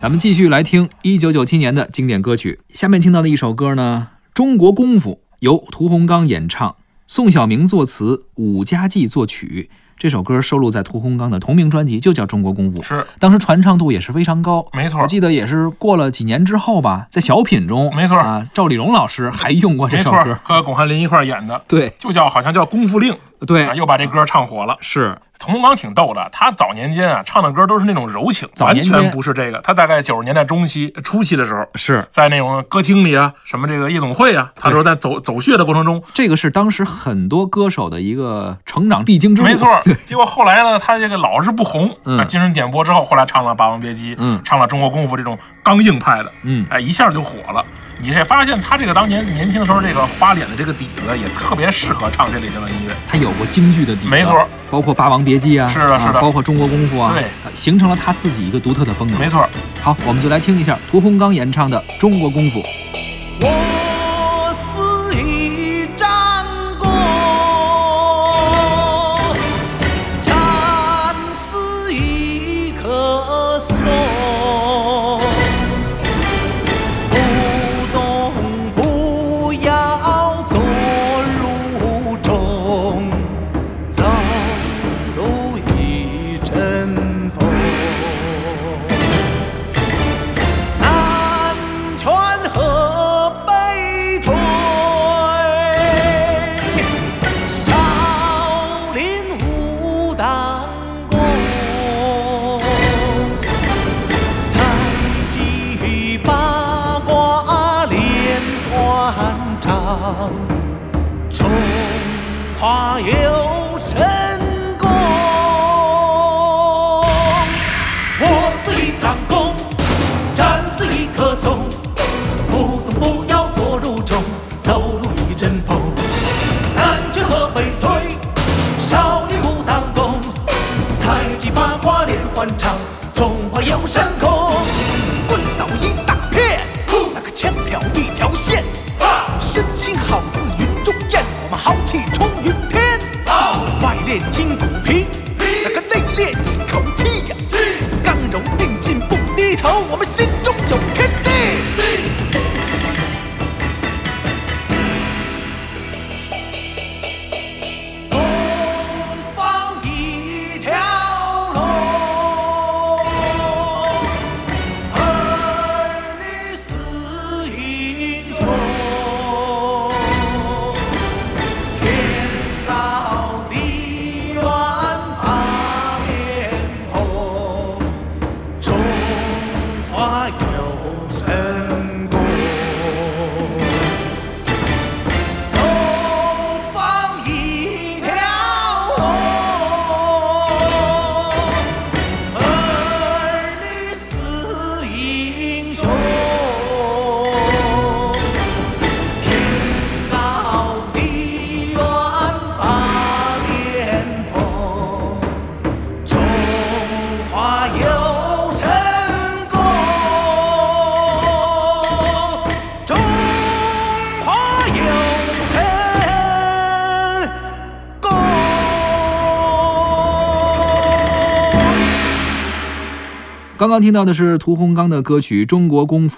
咱们继续来听一九九七年的经典歌曲。下面听到的一首歌呢，《中国功夫》由屠洪刚演唱，宋晓明作词，武家骥作曲。这首歌收录在屠洪刚的同名专辑，就叫《中国功夫》。是，当时传唱度也是非常高。没错我记得也是过了几年之后吧，在小品中，没错啊，赵丽蓉老师还用过这首歌。，和巩汉林一块儿演的，对就叫好像叫《功夫令》，对啊，，又把这歌唱火了。是屠洪刚挺逗的，他早年间啊唱的歌都是那种柔情，完全不是这个。他大概九十年代中期、初期的时候，是，在那种歌厅里啊，什么这个夜总会啊，他说在走走穴的过程中，这个是当时很多歌手的一个成长必经之路。没错。结果后来呢，他这个老是不红，嗯在精神点播之后，后来唱了《霸王别姬》，嗯唱了《中国功夫》这种刚硬派的，嗯哎，一下就火了。你这发现他这个当年年轻的时候，这个花脸的这个底子也特别适合唱这类型的音乐。他有过京剧的底子，没错，包括《霸王别姬》啊，是的是的包括中国功夫啊，对呃形成了他自己一个独特的风格。没错，好，我们就来听一下屠洪刚演唱的《中国功夫》。中华有神功。我是一张弓，战死一棵松，不动不要坐如钟，走路一阵风。南拳和北腿，少林武当功，太极八卦连环掌，中华有神豪气冲云天。外练筋骨皮，那个内练一口气呀，刚柔并进不低头，我们心中刚刚听到的是屠洪刚的歌曲《中国功夫》。